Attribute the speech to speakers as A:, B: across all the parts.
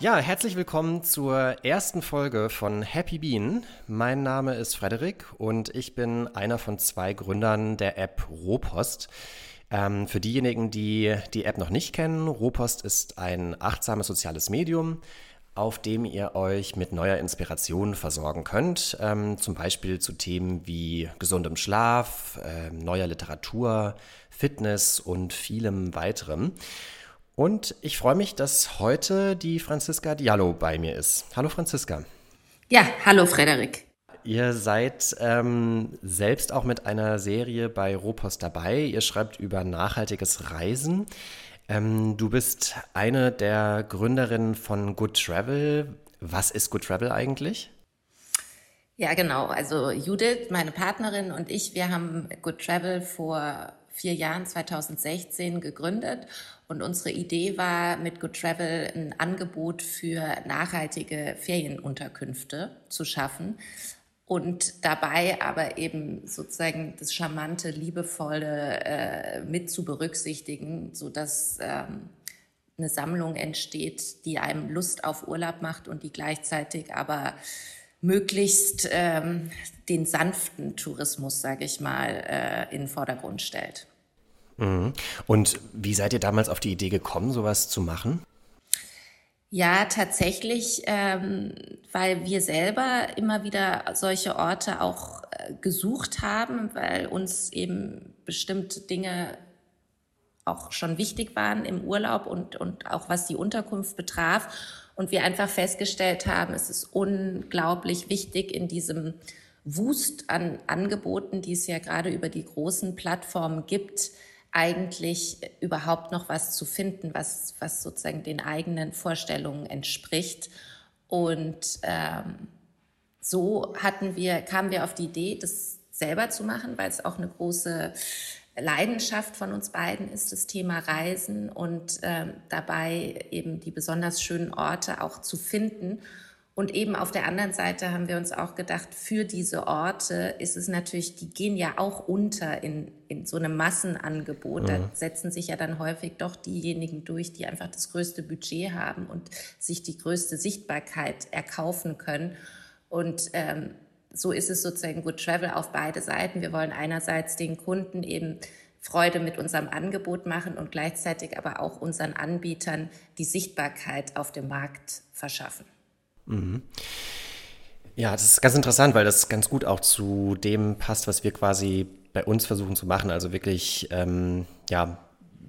A: Ja, herzlich willkommen zur ersten Folge von Happy Bean. Mein Name ist Frederik und ich bin einer von zwei Gründern der App Rohpost. Ähm, für diejenigen, die die App noch nicht kennen, Rohpost ist ein achtsames soziales Medium, auf dem ihr euch mit neuer Inspiration versorgen könnt. Ähm, zum Beispiel zu Themen wie gesundem Schlaf, äh, neuer Literatur, Fitness und vielem weiterem. Und ich freue mich, dass heute die Franziska Diallo bei mir ist. Hallo Franziska.
B: Ja, hallo Frederik.
A: Ihr seid ähm, selbst auch mit einer Serie bei Ropost dabei. Ihr schreibt über nachhaltiges Reisen. Ähm, du bist eine der Gründerinnen von Good Travel. Was ist Good Travel eigentlich?
B: Ja, genau. Also Judith, meine Partnerin und ich, wir haben Good Travel vor vier Jahren, 2016, gegründet. Und unsere Idee war, mit Good Travel ein Angebot für nachhaltige Ferienunterkünfte zu schaffen und dabei aber eben sozusagen das charmante, liebevolle äh, mit zu berücksichtigen, sodass ähm, eine Sammlung entsteht, die einem Lust auf Urlaub macht und die gleichzeitig aber möglichst ähm, den sanften Tourismus, sage ich mal, äh, in den Vordergrund stellt.
A: Mhm. Und wie seid ihr damals auf die Idee gekommen, sowas zu machen?
B: Ja, tatsächlich, ähm, weil wir selber immer wieder solche Orte auch äh, gesucht haben, weil uns eben bestimmte Dinge auch schon wichtig waren im Urlaub und, und auch was die Unterkunft betraf. Und wir einfach festgestellt haben, es ist unglaublich wichtig in diesem Wust an Angeboten, die es ja gerade über die großen Plattformen gibt, eigentlich überhaupt noch was zu finden, was, was sozusagen den eigenen Vorstellungen entspricht. Und ähm, so hatten wir, kamen wir auf die Idee, das selber zu machen, weil es auch eine große Leidenschaft von uns beiden ist, das Thema Reisen und ähm, dabei eben die besonders schönen Orte auch zu finden und eben auf der anderen Seite haben wir uns auch gedacht, für diese Orte ist es natürlich, die gehen ja auch unter in, in so einem Massenangebot. Mhm. Da setzen sich ja dann häufig doch diejenigen durch, die einfach das größte Budget haben und sich die größte Sichtbarkeit erkaufen können. Und ähm, so ist es sozusagen Good Travel auf beide Seiten. Wir wollen einerseits den Kunden eben Freude mit unserem Angebot machen und gleichzeitig aber auch unseren Anbietern die Sichtbarkeit auf dem Markt verschaffen. Mhm.
A: Ja, das ist ganz interessant, weil das ganz gut auch zu dem passt, was wir quasi bei uns versuchen zu machen. Also wirklich, ähm, ja,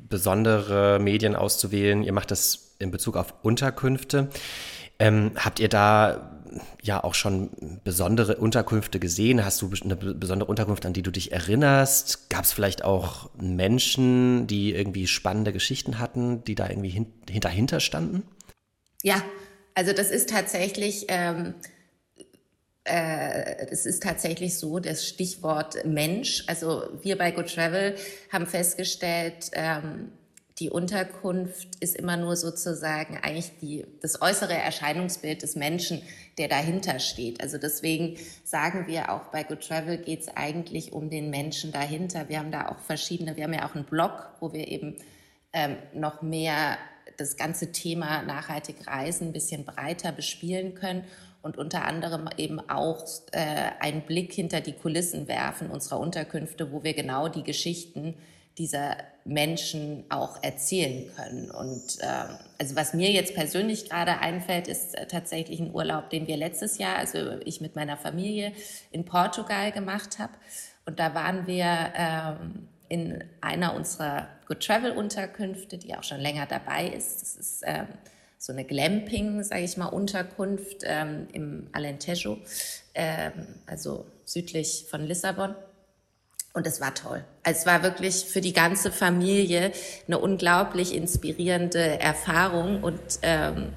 A: besondere Medien auszuwählen. Ihr macht das in Bezug auf Unterkünfte. Ähm, habt ihr da ja auch schon besondere Unterkünfte gesehen? Hast du eine besondere Unterkunft, an die du dich erinnerst? Gab es vielleicht auch Menschen, die irgendwie spannende Geschichten hatten, die da irgendwie hin dahinter standen?
B: Ja, also das ist tatsächlich, ähm, äh, es ist tatsächlich so, das Stichwort Mensch. Also wir bei Good Travel haben festgestellt, ähm, die Unterkunft ist immer nur sozusagen eigentlich die, das äußere Erscheinungsbild des Menschen, der dahinter steht. Also deswegen sagen wir auch bei Good Travel geht es eigentlich um den Menschen dahinter. Wir haben da auch verschiedene, wir haben ja auch einen Blog, wo wir eben ähm, noch mehr das ganze Thema nachhaltig Reisen ein bisschen breiter bespielen können und unter anderem eben auch äh, einen Blick hinter die Kulissen werfen unserer Unterkünfte, wo wir genau die Geschichten dieser Menschen auch erzählen können. Und äh, also was mir jetzt persönlich gerade einfällt, ist äh, tatsächlich ein Urlaub, den wir letztes Jahr, also ich mit meiner Familie in Portugal gemacht habe. Und da waren wir ähm, in einer unserer Good Travel Unterkünfte, die auch schon länger dabei ist. Das ist ähm, so eine Glamping, sage ich mal, Unterkunft ähm, im Alentejo, ähm, also südlich von Lissabon. Und es war toll. Also es war wirklich für die ganze Familie eine unglaublich inspirierende Erfahrung und ähm,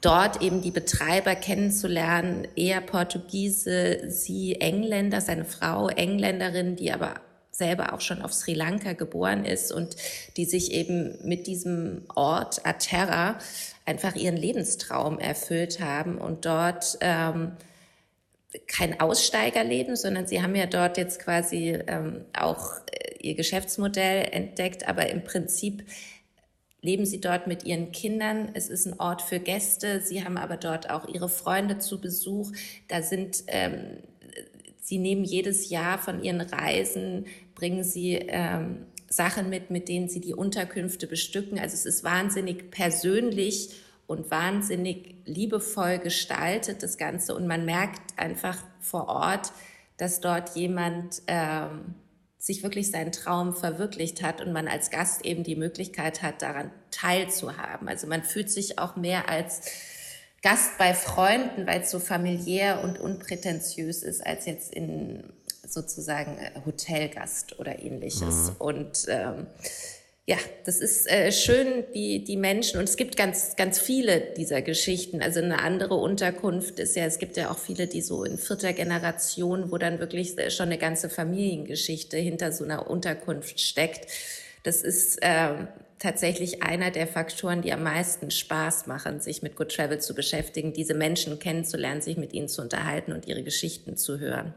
B: dort eben die Betreiber kennenzulernen, er Portugiese, sie Engländer, seine Frau Engländerin, die aber selber auch schon auf Sri Lanka geboren ist und die sich eben mit diesem Ort Aterra einfach ihren Lebenstraum erfüllt haben und dort ähm, kein Aussteigerleben, sondern sie haben ja dort jetzt quasi ähm, auch äh, ihr Geschäftsmodell entdeckt, aber im Prinzip leben sie dort mit ihren Kindern. Es ist ein Ort für Gäste. Sie haben aber dort auch ihre Freunde zu Besuch. Da sind, ähm, sie nehmen jedes Jahr von ihren Reisen, bringen sie ähm, Sachen mit, mit denen sie die Unterkünfte bestücken. Also es ist wahnsinnig persönlich und wahnsinnig liebevoll gestaltet, das Ganze. Und man merkt einfach vor Ort, dass dort jemand ähm, sich wirklich seinen Traum verwirklicht hat und man als Gast eben die Möglichkeit hat, daran teilzuhaben. Also man fühlt sich auch mehr als Gast bei Freunden, weil es so familiär und unprätentiös ist, als jetzt in sozusagen Hotelgast oder ähnliches. Mhm. Und ähm, ja, das ist äh, schön, die, die Menschen, und es gibt ganz, ganz viele dieser Geschichten. Also eine andere Unterkunft ist ja, es gibt ja auch viele, die so in vierter Generation, wo dann wirklich äh, schon eine ganze Familiengeschichte hinter so einer Unterkunft steckt. Das ist äh, tatsächlich einer der Faktoren, die am meisten Spaß machen, sich mit Good Travel zu beschäftigen, diese Menschen kennenzulernen, sich mit ihnen zu unterhalten und ihre Geschichten zu hören.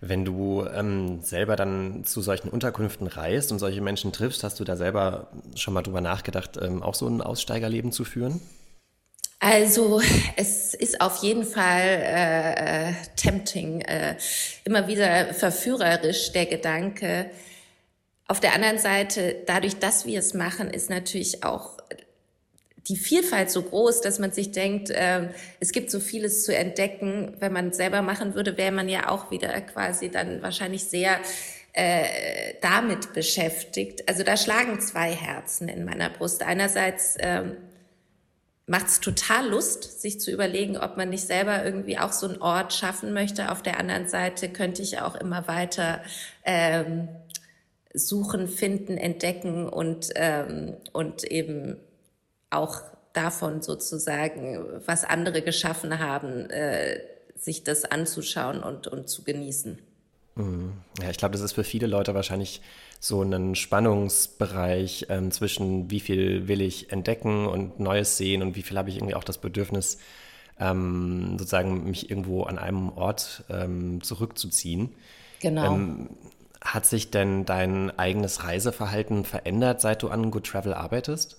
A: Wenn du ähm, selber dann zu solchen Unterkünften reist und solche Menschen triffst, hast du da selber schon mal drüber nachgedacht, ähm, auch so ein Aussteigerleben zu führen?
B: Also es ist auf jeden Fall äh, tempting, äh, immer wieder verführerisch der Gedanke. Auf der anderen Seite, dadurch, dass wir es machen, ist natürlich auch die Vielfalt so groß, dass man sich denkt, äh, es gibt so vieles zu entdecken. Wenn man selber machen würde, wäre man ja auch wieder quasi dann wahrscheinlich sehr äh, damit beschäftigt. Also da schlagen zwei Herzen in meiner Brust. Einerseits ähm, macht es total Lust, sich zu überlegen, ob man nicht selber irgendwie auch so einen Ort schaffen möchte. Auf der anderen Seite könnte ich auch immer weiter ähm, suchen, finden, entdecken und, ähm, und eben auch davon sozusagen, was andere geschaffen haben, äh, sich das anzuschauen und, und zu genießen.
A: Mhm. Ja, ich glaube, das ist für viele Leute wahrscheinlich so ein Spannungsbereich ähm, zwischen, wie viel will ich entdecken und Neues sehen und wie viel habe ich irgendwie auch das Bedürfnis, ähm, sozusagen mich irgendwo an einem Ort ähm, zurückzuziehen.
B: Genau. Ähm,
A: hat sich denn dein eigenes Reiseverhalten verändert, seit du an Good Travel arbeitest?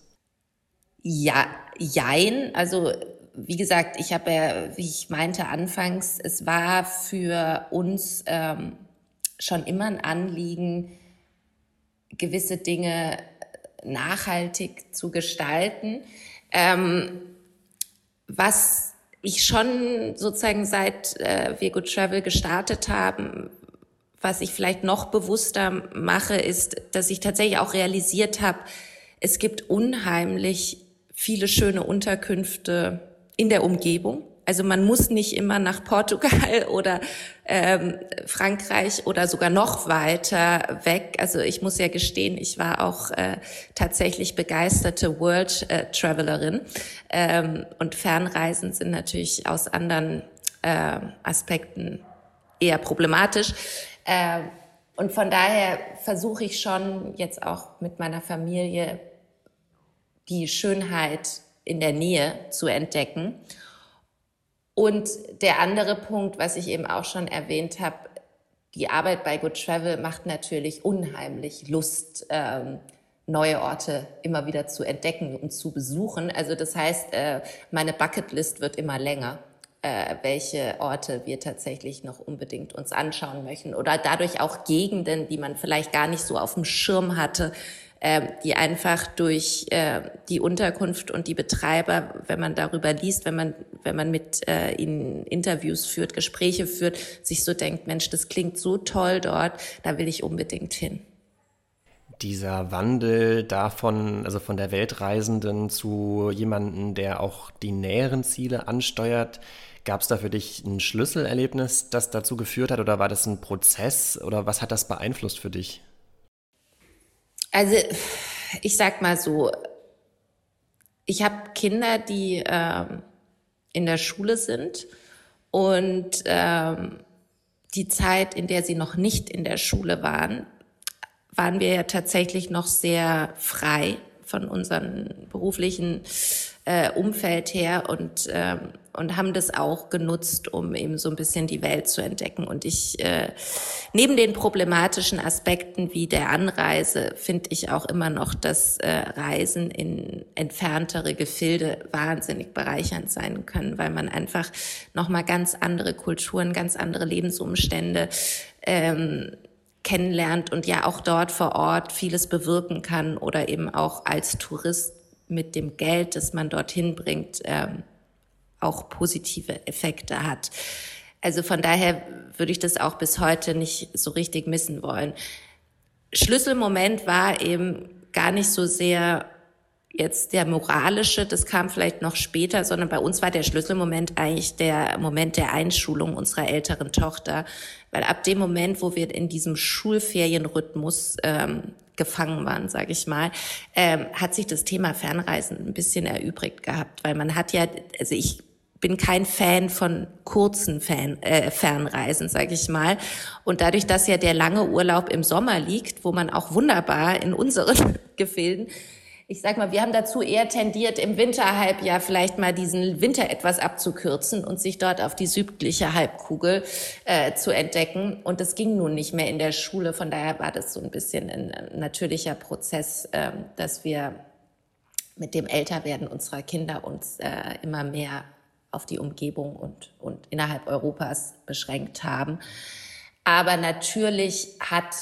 B: Ja, jein. Also wie gesagt, ich habe ja, wie ich meinte anfangs, es war für uns ähm, schon immer ein Anliegen, gewisse Dinge nachhaltig zu gestalten. Ähm, was ich schon sozusagen seit äh, wir Good Travel gestartet haben, was ich vielleicht noch bewusster mache, ist, dass ich tatsächlich auch realisiert habe, es gibt unheimlich viele schöne Unterkünfte in der Umgebung. Also man muss nicht immer nach Portugal oder ähm, Frankreich oder sogar noch weiter weg. Also ich muss ja gestehen, ich war auch äh, tatsächlich begeisterte World äh, Travelerin. Ähm, und Fernreisen sind natürlich aus anderen äh, Aspekten eher problematisch. Äh, und von daher versuche ich schon jetzt auch mit meiner Familie die Schönheit in der Nähe zu entdecken. Und der andere Punkt, was ich eben auch schon erwähnt habe, die Arbeit bei Good Travel macht natürlich unheimlich Lust, ähm, neue Orte immer wieder zu entdecken und zu besuchen. Also das heißt, äh, meine Bucketlist wird immer länger, äh, welche Orte wir tatsächlich noch unbedingt uns anschauen möchten oder dadurch auch Gegenden, die man vielleicht gar nicht so auf dem Schirm hatte, äh, die einfach durch äh, die Unterkunft und die Betreiber, wenn man darüber liest, wenn man, wenn man mit äh, ihnen Interviews führt, Gespräche führt, sich so denkt, Mensch, das klingt so toll dort, da will ich unbedingt hin.
A: Dieser Wandel davon, also von der Weltreisenden zu jemandem, der auch die näheren Ziele ansteuert, Gab es da für dich ein Schlüsselerlebnis, das dazu geführt hat oder war das ein Prozess oder was hat das beeinflusst für dich?
B: Also ich sag mal so, ich habe Kinder, die ähm, in der Schule sind und ähm, die Zeit, in der sie noch nicht in der Schule waren, waren wir ja tatsächlich noch sehr frei von unseren beruflichen äh, Umfeld her und ähm, und haben das auch genutzt, um eben so ein bisschen die Welt zu entdecken. Und ich, äh, neben den problematischen Aspekten wie der Anreise, finde ich auch immer noch, dass äh, Reisen in entferntere Gefilde wahnsinnig bereichernd sein können, weil man einfach nochmal ganz andere Kulturen, ganz andere Lebensumstände ähm, kennenlernt und ja auch dort vor Ort vieles bewirken kann oder eben auch als Tourist mit dem Geld, das man dorthin bringt, ähm, auch positive Effekte hat. Also von daher würde ich das auch bis heute nicht so richtig missen wollen. Schlüsselmoment war eben gar nicht so sehr jetzt der moralische, das kam vielleicht noch später, sondern bei uns war der Schlüsselmoment eigentlich der Moment der Einschulung unserer älteren Tochter, weil ab dem Moment, wo wir in diesem Schulferienrhythmus ähm, gefangen waren, sage ich mal, ähm, hat sich das Thema Fernreisen ein bisschen erübrigt gehabt, weil man hat ja, also ich bin kein Fan von kurzen Fan, äh, Fernreisen, sage ich mal. Und dadurch, dass ja der lange Urlaub im Sommer liegt, wo man auch wunderbar in unseren Gefilden, ich sag mal, wir haben dazu eher tendiert, im Winterhalbjahr vielleicht mal diesen Winter etwas abzukürzen und sich dort auf die südliche Halbkugel äh, zu entdecken. Und das ging nun nicht mehr in der Schule. Von daher war das so ein bisschen ein natürlicher Prozess, äh, dass wir mit dem Älterwerden unserer Kinder uns äh, immer mehr auf die Umgebung und, und innerhalb Europas beschränkt haben. Aber natürlich hat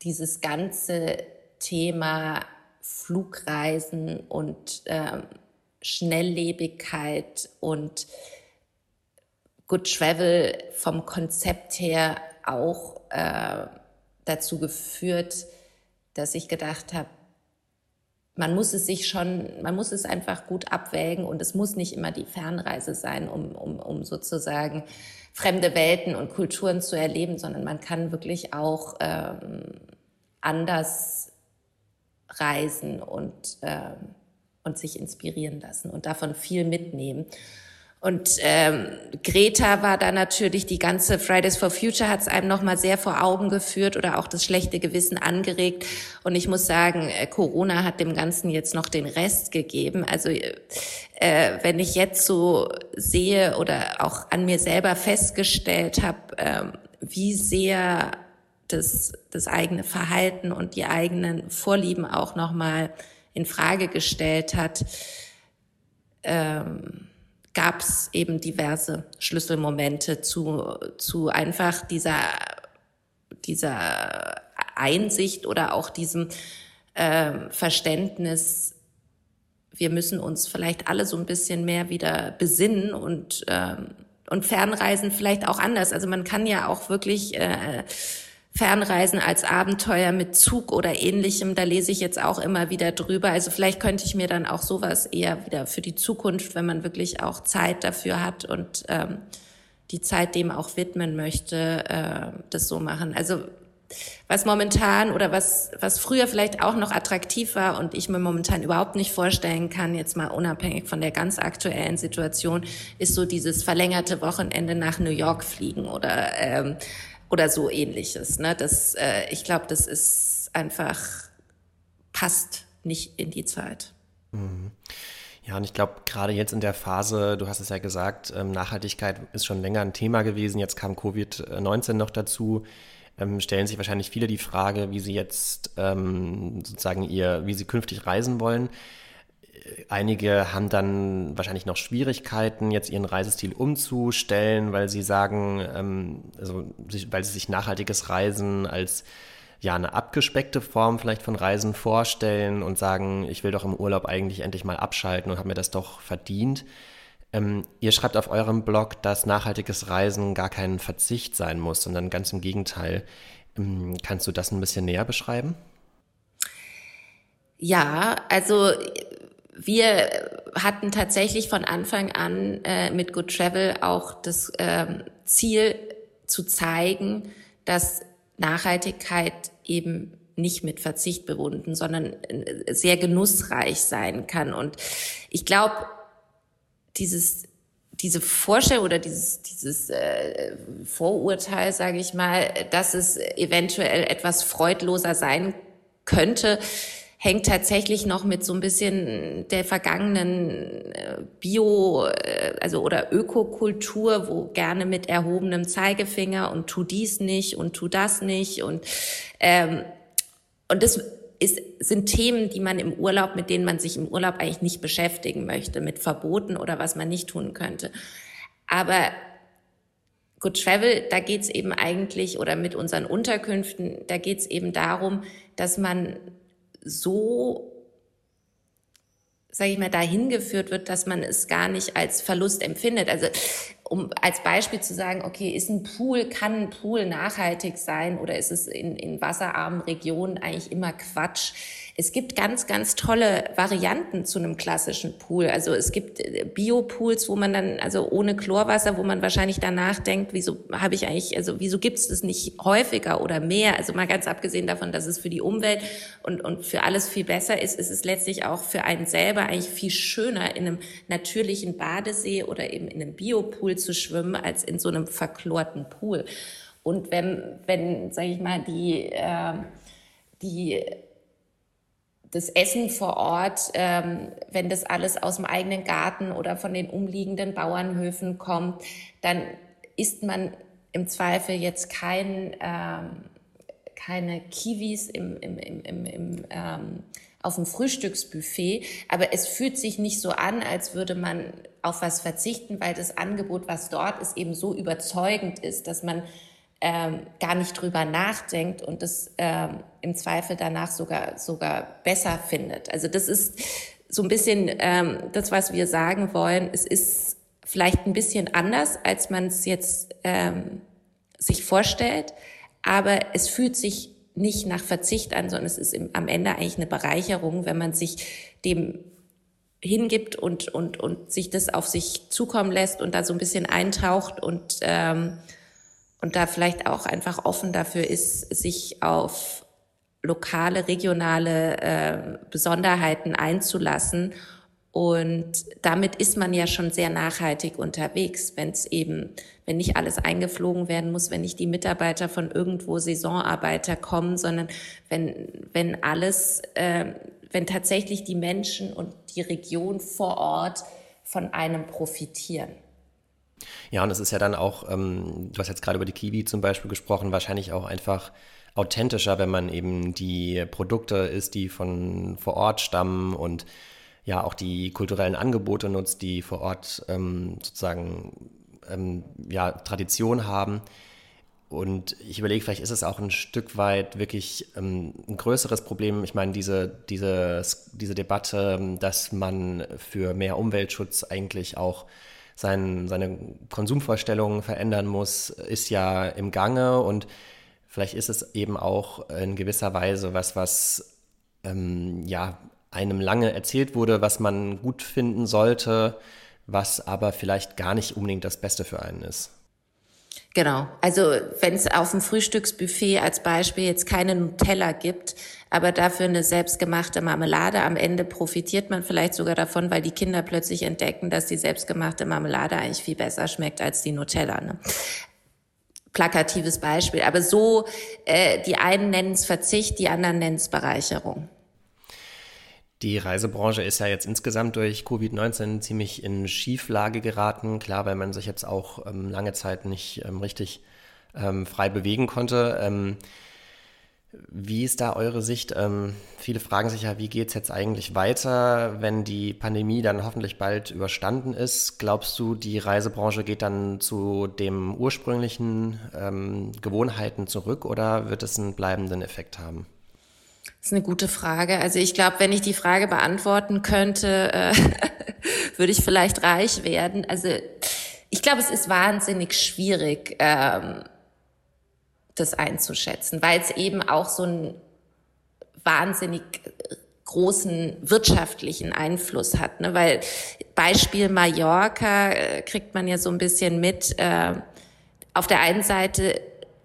B: dieses ganze Thema Flugreisen und äh, Schnelllebigkeit und Good Travel vom Konzept her auch äh, dazu geführt, dass ich gedacht habe, man muss es sich schon, man muss es einfach gut abwägen und es muss nicht immer die Fernreise sein, um, um, um sozusagen fremde Welten und Kulturen zu erleben, sondern man kann wirklich auch ähm, anders reisen und, ähm, und sich inspirieren lassen und davon viel mitnehmen. Und ähm, Greta war da natürlich, die ganze Fridays for Future hat es einem nochmal sehr vor Augen geführt oder auch das schlechte Gewissen angeregt. Und ich muss sagen, äh, Corona hat dem Ganzen jetzt noch den Rest gegeben. Also äh, wenn ich jetzt so sehe oder auch an mir selber festgestellt habe, äh, wie sehr das, das eigene Verhalten und die eigenen Vorlieben auch nochmal in Frage gestellt hat, ähm, gab es eben diverse Schlüsselmomente zu, zu einfach dieser, dieser Einsicht oder auch diesem äh, Verständnis, wir müssen uns vielleicht alle so ein bisschen mehr wieder besinnen und, ähm, und Fernreisen vielleicht auch anders. Also man kann ja auch wirklich äh, Fernreisen als Abenteuer mit Zug oder ähnlichem, da lese ich jetzt auch immer wieder drüber. Also vielleicht könnte ich mir dann auch sowas eher wieder für die Zukunft, wenn man wirklich auch Zeit dafür hat und ähm, die Zeit dem auch widmen möchte, äh, das so machen. Also was momentan oder was, was früher vielleicht auch noch attraktiv war und ich mir momentan überhaupt nicht vorstellen kann, jetzt mal unabhängig von der ganz aktuellen Situation, ist so dieses verlängerte Wochenende nach New York fliegen oder ähm, oder so ähnliches. Ne? Das, äh, ich glaube, das ist einfach, passt nicht in die Zeit.
A: Mhm. Ja, und ich glaube, gerade jetzt in der Phase, du hast es ja gesagt, ähm, Nachhaltigkeit ist schon länger ein Thema gewesen. Jetzt kam Covid-19 noch dazu. Ähm, stellen sich wahrscheinlich viele die Frage, wie sie jetzt ähm, sozusagen ihr, wie sie künftig reisen wollen. Einige haben dann wahrscheinlich noch Schwierigkeiten, jetzt ihren Reisestil umzustellen, weil sie sagen, ähm, also, weil sie sich nachhaltiges Reisen als ja eine abgespeckte Form vielleicht von Reisen vorstellen und sagen, ich will doch im Urlaub eigentlich endlich mal abschalten und habe mir das doch verdient. Ähm, ihr schreibt auf eurem Blog, dass nachhaltiges Reisen gar kein Verzicht sein muss, sondern ganz im Gegenteil. Ähm, kannst du das ein bisschen näher beschreiben?
B: Ja, also wir hatten tatsächlich von Anfang an äh, mit Good Travel auch das ähm, Ziel zu zeigen, dass Nachhaltigkeit eben nicht mit Verzicht bebunden, sondern äh, sehr genussreich sein kann. Und ich glaube, dieses diese Vorstellung oder dieses, dieses äh, Vorurteil, sage ich mal, dass es eventuell etwas freudloser sein könnte, hängt tatsächlich noch mit so ein bisschen der vergangenen äh, Bio, äh, also oder Ökokultur, wo gerne mit erhobenem Zeigefinger und tu dies nicht und tu das nicht und ähm, und das ist, sind Themen, die man im Urlaub, mit denen man sich im Urlaub eigentlich nicht beschäftigen möchte, mit Verboten oder was man nicht tun könnte. Aber Good Travel, da geht's eben eigentlich, oder mit unseren Unterkünften, da geht's eben darum, dass man so, sage ich mal, dahin geführt wird, dass man es gar nicht als Verlust empfindet. Also um als Beispiel zu sagen, okay, ist ein Pool, kann ein Pool nachhaltig sein oder ist es in, in wasserarmen Regionen eigentlich immer Quatsch? Es gibt ganz, ganz tolle Varianten zu einem klassischen Pool. Also es gibt äh, Biopools, wo man dann, also ohne Chlorwasser, wo man wahrscheinlich danach denkt, wieso habe ich eigentlich, also wieso gibt es das nicht häufiger oder mehr? Also mal ganz abgesehen davon, dass es für die Umwelt und, und für alles viel besser ist, ist es letztlich auch für einen selber eigentlich viel schöner, in einem natürlichen Badesee oder eben in einem Biopool zu schwimmen, als in so einem verchlorten Pool. Und wenn, wenn, sage ich mal, die, äh, die das Essen vor Ort, ähm, wenn das alles aus dem eigenen Garten oder von den umliegenden Bauernhöfen kommt, dann isst man im Zweifel jetzt kein, ähm, keine Kiwis im, im, im, im, im ähm, auf dem Frühstücksbuffet, aber es fühlt sich nicht so an, als würde man auf was verzichten, weil das Angebot, was dort ist, eben so überzeugend ist, dass man ähm, gar nicht drüber nachdenkt und das ähm, im Zweifel danach sogar, sogar besser findet. Also das ist so ein bisschen ähm, das, was wir sagen wollen. Es ist vielleicht ein bisschen anders, als man es jetzt ähm, sich vorstellt, aber es fühlt sich nicht nach Verzicht an, sondern es ist im, am Ende eigentlich eine Bereicherung, wenn man sich dem hingibt und, und, und sich das auf sich zukommen lässt und da so ein bisschen eintaucht und ähm, und da vielleicht auch einfach offen dafür ist, sich auf lokale, regionale äh, Besonderheiten einzulassen. Und damit ist man ja schon sehr nachhaltig unterwegs, wenn es eben, wenn nicht alles eingeflogen werden muss, wenn nicht die Mitarbeiter von irgendwo Saisonarbeiter kommen, sondern wenn, wenn alles, äh, wenn tatsächlich die Menschen und die Region vor Ort von einem profitieren.
A: Ja, und es ist ja dann auch, ähm, du hast jetzt gerade über die Kiwi zum Beispiel gesprochen, wahrscheinlich auch einfach authentischer, wenn man eben die Produkte isst, die von vor Ort stammen und ja auch die kulturellen Angebote nutzt, die vor Ort ähm, sozusagen ähm, ja, Tradition haben. Und ich überlege, vielleicht ist es auch ein Stück weit wirklich ähm, ein größeres Problem. Ich meine, diese, diese, diese Debatte, dass man für mehr Umweltschutz eigentlich auch sein, seine Konsumvorstellungen verändern muss, ist ja im Gange und vielleicht ist es eben auch in gewisser Weise was, was ähm, ja einem lange erzählt wurde, was man gut finden sollte, was aber vielleicht gar nicht unbedingt das Beste für einen ist.
B: Genau. Also wenn es auf dem Frühstücksbuffet als Beispiel jetzt keine Nutella gibt, aber dafür eine selbstgemachte Marmelade, am Ende profitiert man vielleicht sogar davon, weil die Kinder plötzlich entdecken, dass die selbstgemachte Marmelade eigentlich viel besser schmeckt als die Nutella. Ne? Plakatives Beispiel. Aber so, äh, die einen nennen es Verzicht, die anderen nennen es Bereicherung.
A: Die Reisebranche ist ja jetzt insgesamt durch Covid-19 ziemlich in Schieflage geraten. Klar, weil man sich jetzt auch ähm, lange Zeit nicht ähm, richtig ähm, frei bewegen konnte. Ähm, wie ist da eure Sicht? Ähm, viele fragen sich ja, wie geht es jetzt eigentlich weiter, wenn die Pandemie dann hoffentlich bald überstanden ist? Glaubst du, die Reisebranche geht dann zu dem ursprünglichen ähm, Gewohnheiten zurück oder wird es einen bleibenden Effekt haben?
B: Das ist eine gute Frage. Also ich glaube, wenn ich die Frage beantworten könnte, äh, würde ich vielleicht reich werden. Also ich glaube, es ist wahnsinnig schwierig, ähm, das einzuschätzen, weil es eben auch so einen wahnsinnig großen wirtschaftlichen Einfluss hat. Ne? Weil Beispiel Mallorca äh, kriegt man ja so ein bisschen mit. Äh, auf der einen Seite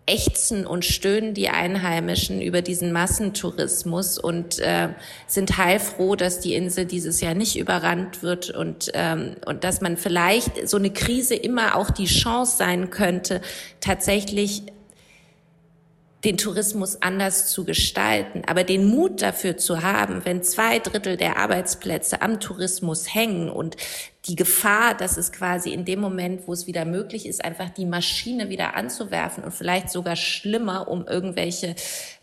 B: ächzen und stöhnen die Einheimischen über diesen Massentourismus und äh, sind heilfroh, dass die Insel dieses Jahr nicht überrannt wird und, ähm, und dass man vielleicht so eine Krise immer auch die Chance sein könnte, tatsächlich den Tourismus anders zu gestalten. Aber den Mut dafür zu haben, wenn zwei Drittel der Arbeitsplätze am Tourismus hängen und die Gefahr, dass es quasi in dem Moment, wo es wieder möglich ist, einfach die Maschine wieder anzuwerfen und vielleicht sogar schlimmer, um irgendwelche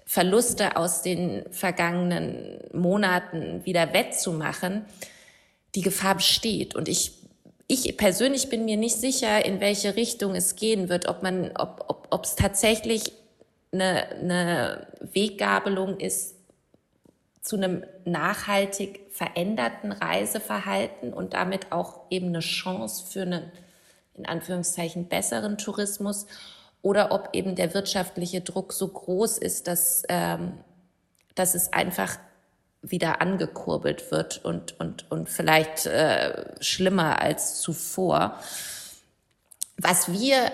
B: Verluste aus den vergangenen Monaten wieder wettzumachen, die Gefahr besteht. Und ich, ich persönlich bin mir nicht sicher, in welche Richtung es gehen wird, ob man, ob, ob, ob es tatsächlich eine, eine Weggabelung ist zu einem nachhaltig veränderten Reiseverhalten und damit auch eben eine Chance für einen, in Anführungszeichen, besseren Tourismus oder ob eben der wirtschaftliche Druck so groß ist, dass, ähm, dass es einfach wieder angekurbelt wird und, und, und vielleicht äh, schlimmer als zuvor. Was wir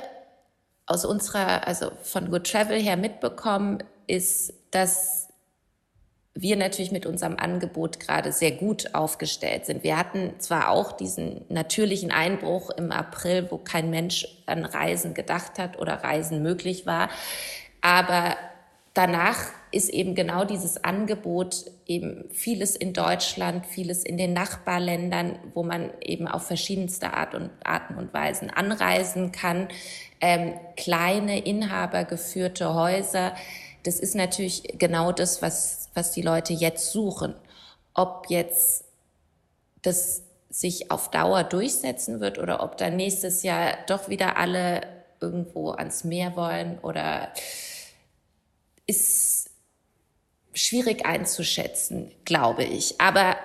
B: aus unserer, also von Good Travel her mitbekommen, ist, dass wir natürlich mit unserem Angebot gerade sehr gut aufgestellt sind. Wir hatten zwar auch diesen natürlichen Einbruch im April, wo kein Mensch an Reisen gedacht hat oder Reisen möglich war, aber danach ist eben genau dieses Angebot eben vieles in Deutschland, vieles in den Nachbarländern, wo man eben auf verschiedenste Art und, Arten und Weisen anreisen kann, ähm, kleine inhabergeführte Häuser. Das ist natürlich genau das, was, was die Leute jetzt suchen. Ob jetzt das sich auf Dauer durchsetzen wird oder ob dann nächstes Jahr doch wieder alle irgendwo ans Meer wollen oder ist schwierig einzuschätzen, glaube ich. Aber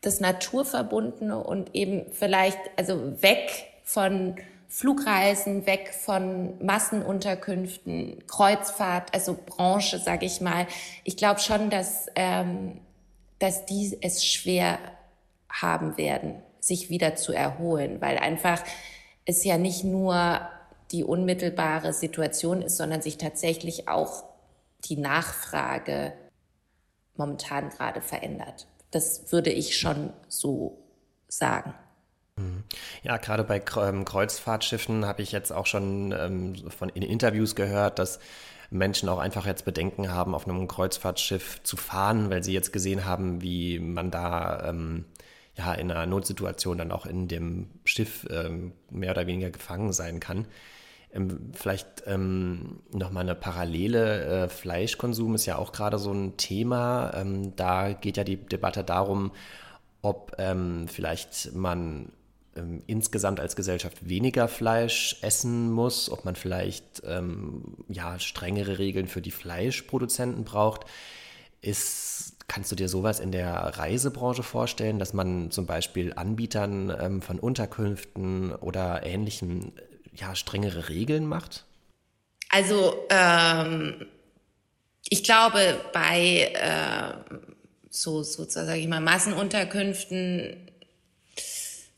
B: das Naturverbundene und eben vielleicht, also weg von Flugreisen, weg von Massenunterkünften, Kreuzfahrt, also Branche, sage ich mal. Ich glaube schon, dass, ähm, dass die es schwer haben werden, sich wieder zu erholen, weil einfach es ja nicht nur die unmittelbare Situation ist, sondern sich tatsächlich auch die Nachfrage momentan gerade verändert. Das würde ich schon so sagen.
A: Ja, gerade bei ähm, Kreuzfahrtschiffen habe ich jetzt auch schon ähm, von in Interviews gehört, dass Menschen auch einfach jetzt Bedenken haben, auf einem Kreuzfahrtschiff zu fahren, weil sie jetzt gesehen haben, wie man da ähm, ja in einer Notsituation dann auch in dem Schiff ähm, mehr oder weniger gefangen sein kann. Ähm, vielleicht ähm, nochmal eine Parallele. Äh, Fleischkonsum ist ja auch gerade so ein Thema. Ähm, da geht ja die Debatte darum, ob ähm, vielleicht man ähm, insgesamt als Gesellschaft weniger Fleisch essen muss, ob man vielleicht ähm, ja, strengere Regeln für die Fleischproduzenten braucht. Ist, kannst du dir sowas in der Reisebranche vorstellen, dass man zum Beispiel Anbietern ähm, von Unterkünften oder ähnlichen ja, strengere Regeln macht?
B: Also ähm, ich glaube, bei äh, so, so sage ich mal, Massenunterkünften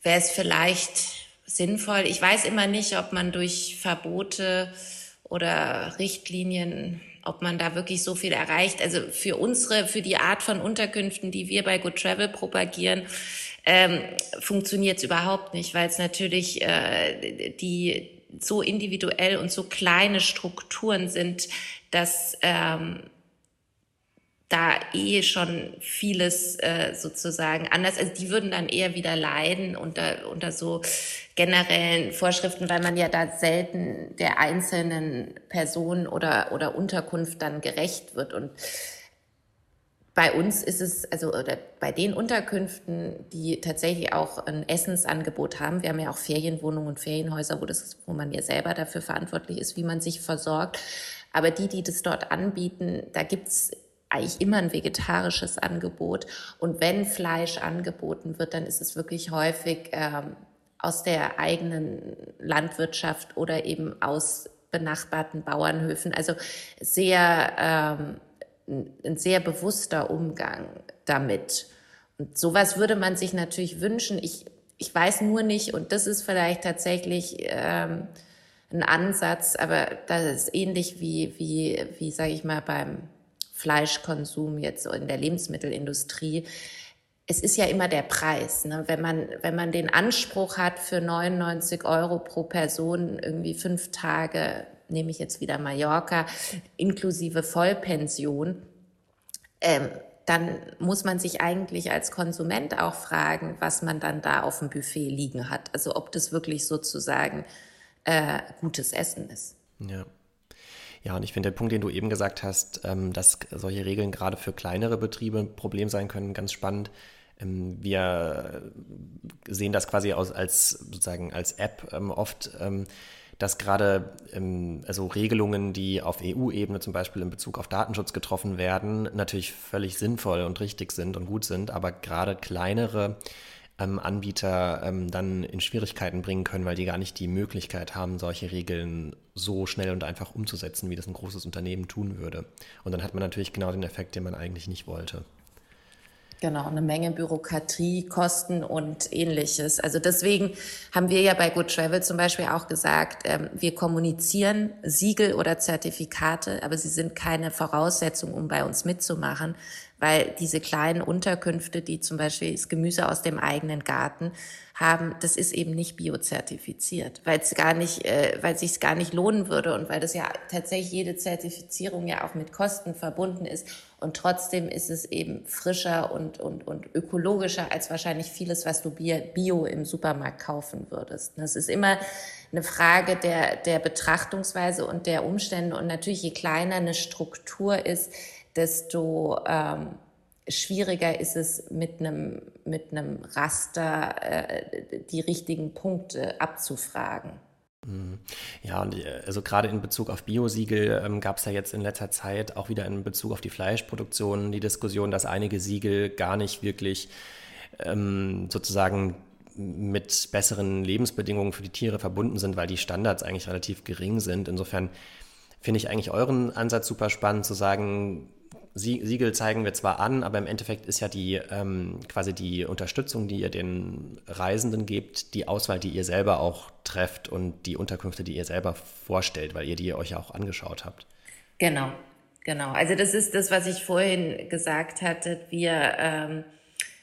B: wäre es vielleicht sinnvoll. Ich weiß immer nicht, ob man durch Verbote oder Richtlinien, ob man da wirklich so viel erreicht. Also für unsere, für die Art von Unterkünften, die wir bei Good Travel propagieren, ähm, funktioniert es überhaupt nicht, weil es natürlich äh, die so individuell und so kleine Strukturen sind, dass ähm, da eh schon vieles äh, sozusagen anders, also die würden dann eher wieder leiden unter, unter so generellen Vorschriften, weil man ja da selten der einzelnen Person oder, oder Unterkunft dann gerecht wird. Und bei uns ist es, also oder bei den Unterkünften, die tatsächlich auch ein Essensangebot haben, wir haben ja auch Ferienwohnungen und Ferienhäuser, wo, das, wo man ja selber dafür verantwortlich ist, wie man sich versorgt. Aber die, die das dort anbieten, da gibt's eigentlich immer ein vegetarisches Angebot. Und wenn Fleisch angeboten wird, dann ist es wirklich häufig ähm, aus der eigenen Landwirtschaft oder eben aus benachbarten Bauernhöfen. Also sehr, ähm, ein sehr bewusster Umgang damit. Und sowas würde man sich natürlich wünschen. Ich, ich weiß nur nicht, und das ist vielleicht tatsächlich ähm, ein Ansatz, aber das ist ähnlich wie, wie, wie sage ich mal, beim Fleischkonsum jetzt in der Lebensmittelindustrie. Es ist ja immer der Preis. Ne? Wenn, man, wenn man den Anspruch hat, für 99 Euro pro Person irgendwie fünf Tage nehme ich jetzt wieder Mallorca, inklusive Vollpension, ähm, dann muss man sich eigentlich als Konsument auch fragen, was man dann da auf dem Buffet liegen hat. Also ob das wirklich sozusagen äh, gutes Essen ist.
A: Ja. Ja, und ich finde den Punkt, den du eben gesagt hast, ähm, dass solche Regeln gerade für kleinere Betriebe ein Problem sein können, ganz spannend. Ähm, wir sehen das quasi aus, als sozusagen als App ähm, oft, ähm, dass gerade ähm, also Regelungen, die auf EU-Ebene zum Beispiel in Bezug auf Datenschutz getroffen werden, natürlich völlig sinnvoll und richtig sind und gut sind, aber gerade kleinere ähm, Anbieter ähm, dann in Schwierigkeiten bringen können, weil die gar nicht die Möglichkeit haben, solche Regeln so schnell und einfach umzusetzen, wie das ein großes Unternehmen tun würde. Und dann hat man natürlich genau den Effekt, den man eigentlich nicht wollte.
B: Genau, eine Menge Bürokratie, Kosten und ähnliches. Also deswegen haben wir ja bei Good Travel zum Beispiel auch gesagt, ähm, wir kommunizieren Siegel oder Zertifikate, aber sie sind keine Voraussetzung, um bei uns mitzumachen, weil diese kleinen Unterkünfte, die zum Beispiel das Gemüse aus dem eigenen Garten haben, das ist eben nicht biozertifiziert, weil es gar nicht, äh, weil sich gar nicht lohnen würde und weil das ja tatsächlich jede Zertifizierung ja auch mit Kosten verbunden ist und trotzdem ist es eben frischer und und und ökologischer als wahrscheinlich vieles, was du Bio im Supermarkt kaufen würdest. Das ist immer eine Frage der der Betrachtungsweise und der Umstände und natürlich je kleiner eine Struktur ist, desto ähm, schwieriger ist es mit einem, mit einem Raster äh, die richtigen Punkte abzufragen.
A: Mhm. Ja, äh, also gerade in Bezug auf Biosiegel ähm, gab es ja jetzt in letzter Zeit auch wieder in Bezug auf die Fleischproduktion die Diskussion, dass einige Siegel gar nicht wirklich ähm, sozusagen mit besseren Lebensbedingungen für die Tiere verbunden sind, weil die Standards eigentlich relativ gering sind. Insofern finde ich eigentlich euren Ansatz super spannend zu sagen, Siegel zeigen wir zwar an, aber im Endeffekt ist ja die ähm, quasi die Unterstützung, die ihr den Reisenden gebt, die Auswahl, die ihr selber auch trefft und die Unterkünfte, die ihr selber vorstellt, weil ihr die euch auch angeschaut habt.
B: Genau, genau. Also das ist das, was ich vorhin gesagt hatte. Wir ähm,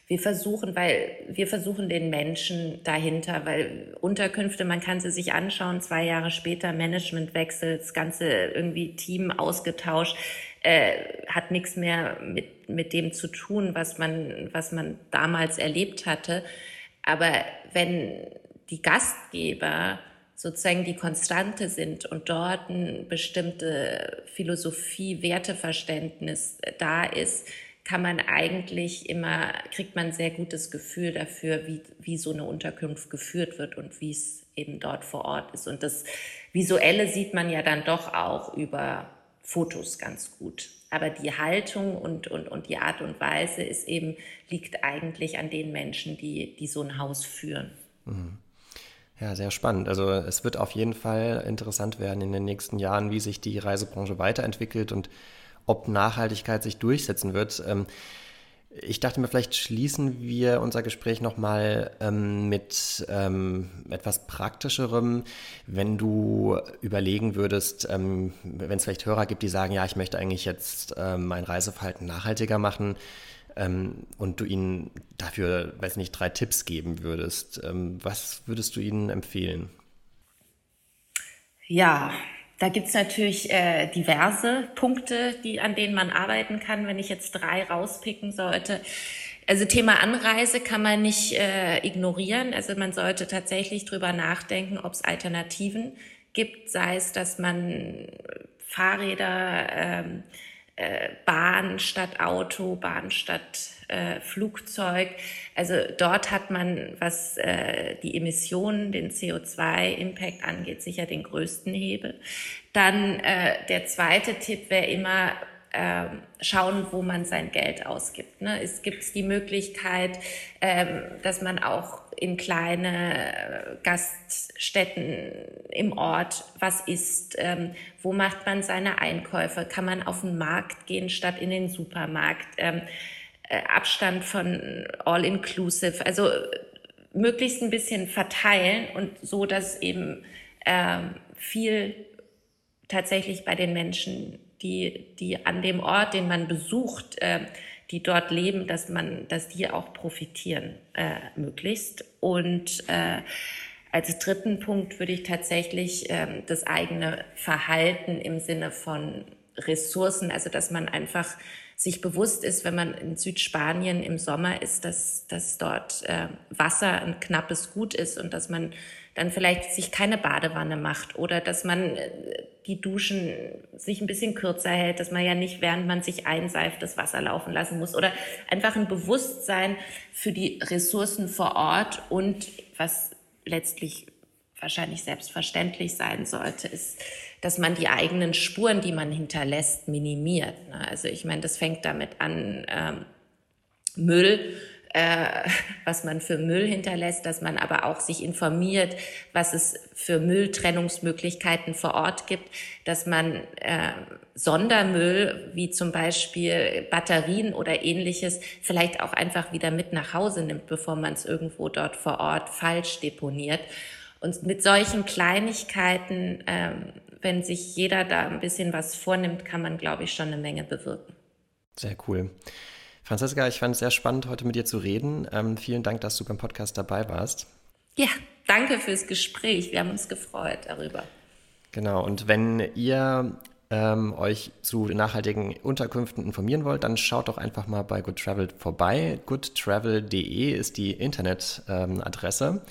B: wir versuchen, weil wir versuchen den Menschen dahinter, weil Unterkünfte, man kann sie sich anschauen, zwei Jahre später Managementwechsel, das ganze irgendwie Team ausgetauscht äh, hat nichts mehr mit, mit dem zu tun, was man, was man damals erlebt hatte. Aber wenn die Gastgeber sozusagen die Konstante sind und dort eine bestimmte Philosophie, Werteverständnis da ist, kann man eigentlich immer, kriegt man ein sehr gutes Gefühl dafür, wie, wie so eine Unterkunft geführt wird und wie es eben dort vor Ort ist. Und das Visuelle sieht man ja dann doch auch über Fotos ganz gut. Aber die Haltung und, und, und die Art und Weise ist eben, liegt eigentlich an den Menschen, die, die so ein Haus führen. Mhm.
A: Ja, sehr spannend. Also es wird auf jeden Fall interessant werden in den nächsten Jahren, wie sich die Reisebranche weiterentwickelt und ob Nachhaltigkeit sich durchsetzen wird. Ähm, ich dachte mir, vielleicht schließen wir unser Gespräch nochmal ähm, mit ähm, etwas Praktischerem. Wenn du überlegen würdest, ähm, wenn es vielleicht Hörer gibt, die sagen, ja, ich möchte eigentlich jetzt ähm, mein Reiseverhalten nachhaltiger machen ähm, und du ihnen dafür, weiß nicht, drei Tipps geben würdest, ähm, was würdest du ihnen empfehlen?
B: Ja, da gibt's natürlich äh, diverse Punkte, die, an denen man arbeiten kann, wenn ich jetzt drei rauspicken sollte. Also Thema Anreise kann man nicht äh, ignorieren. Also man sollte tatsächlich drüber nachdenken, ob es Alternativen gibt, sei es, dass man Fahrräder, ähm, äh, Bahn statt Auto, Bahn statt äh, Flugzeug. Also dort hat man, was äh, die Emissionen, den CO2-Impact angeht, sicher den größten Hebel. Dann äh, der zweite Tipp wäre immer, äh, schauen, wo man sein Geld ausgibt. Ne? Es gibt die Möglichkeit, ähm, dass man auch in kleine äh, Gaststätten im Ort was isst. Ähm, wo macht man seine Einkäufe? Kann man auf den Markt gehen statt in den Supermarkt? Ähm, äh, Abstand von All-Inclusive, also äh, möglichst ein bisschen verteilen und so, dass eben ähm, viel tatsächlich bei den Menschen, die, die an dem Ort, den man besucht, äh, die dort leben, dass man, dass die auch profitieren, äh, möglichst. Und äh, als dritten Punkt würde ich tatsächlich ähm, das eigene Verhalten im Sinne von Ressourcen, also dass man einfach sich bewusst ist, wenn man in Südspanien im Sommer ist, dass, dass dort äh, Wasser ein knappes Gut ist und dass man dann vielleicht sich keine Badewanne macht oder dass man äh, die Duschen sich ein bisschen kürzer hält, dass man ja nicht, während man sich einseift, das Wasser laufen lassen muss oder einfach ein Bewusstsein für die Ressourcen vor Ort und was letztlich wahrscheinlich selbstverständlich sein sollte, ist, dass man die eigenen Spuren, die man hinterlässt, minimiert. Ne? Also ich meine, das fängt damit an, ähm, Müll äh, was man für Müll hinterlässt, dass man aber auch sich informiert, was es für Mülltrennungsmöglichkeiten vor Ort gibt, dass man äh, Sondermüll wie zum Beispiel Batterien oder ähnliches vielleicht auch einfach wieder mit nach Hause nimmt, bevor man es irgendwo dort vor Ort falsch deponiert. Und mit solchen Kleinigkeiten, ähm, wenn sich jeder da ein bisschen was vornimmt, kann man, glaube ich, schon eine Menge bewirken.
A: Sehr cool. Franziska, ich fand es sehr spannend, heute mit dir zu reden. Ähm, vielen Dank, dass du beim Podcast dabei warst.
B: Ja, danke fürs Gespräch. Wir haben uns gefreut darüber.
A: Genau, und wenn ihr ähm, euch zu nachhaltigen Unterkünften informieren wollt, dann schaut doch einfach mal bei Good Travel vorbei. goodtravel.de ist die Internetadresse. Ähm,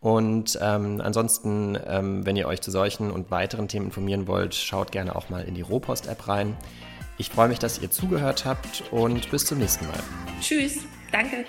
A: und ähm, ansonsten, ähm, wenn ihr euch zu solchen und weiteren Themen informieren wollt, schaut gerne auch mal in die Rohpost-App rein. Ich freue mich, dass ihr zugehört habt und bis zum nächsten Mal.
B: Tschüss, danke.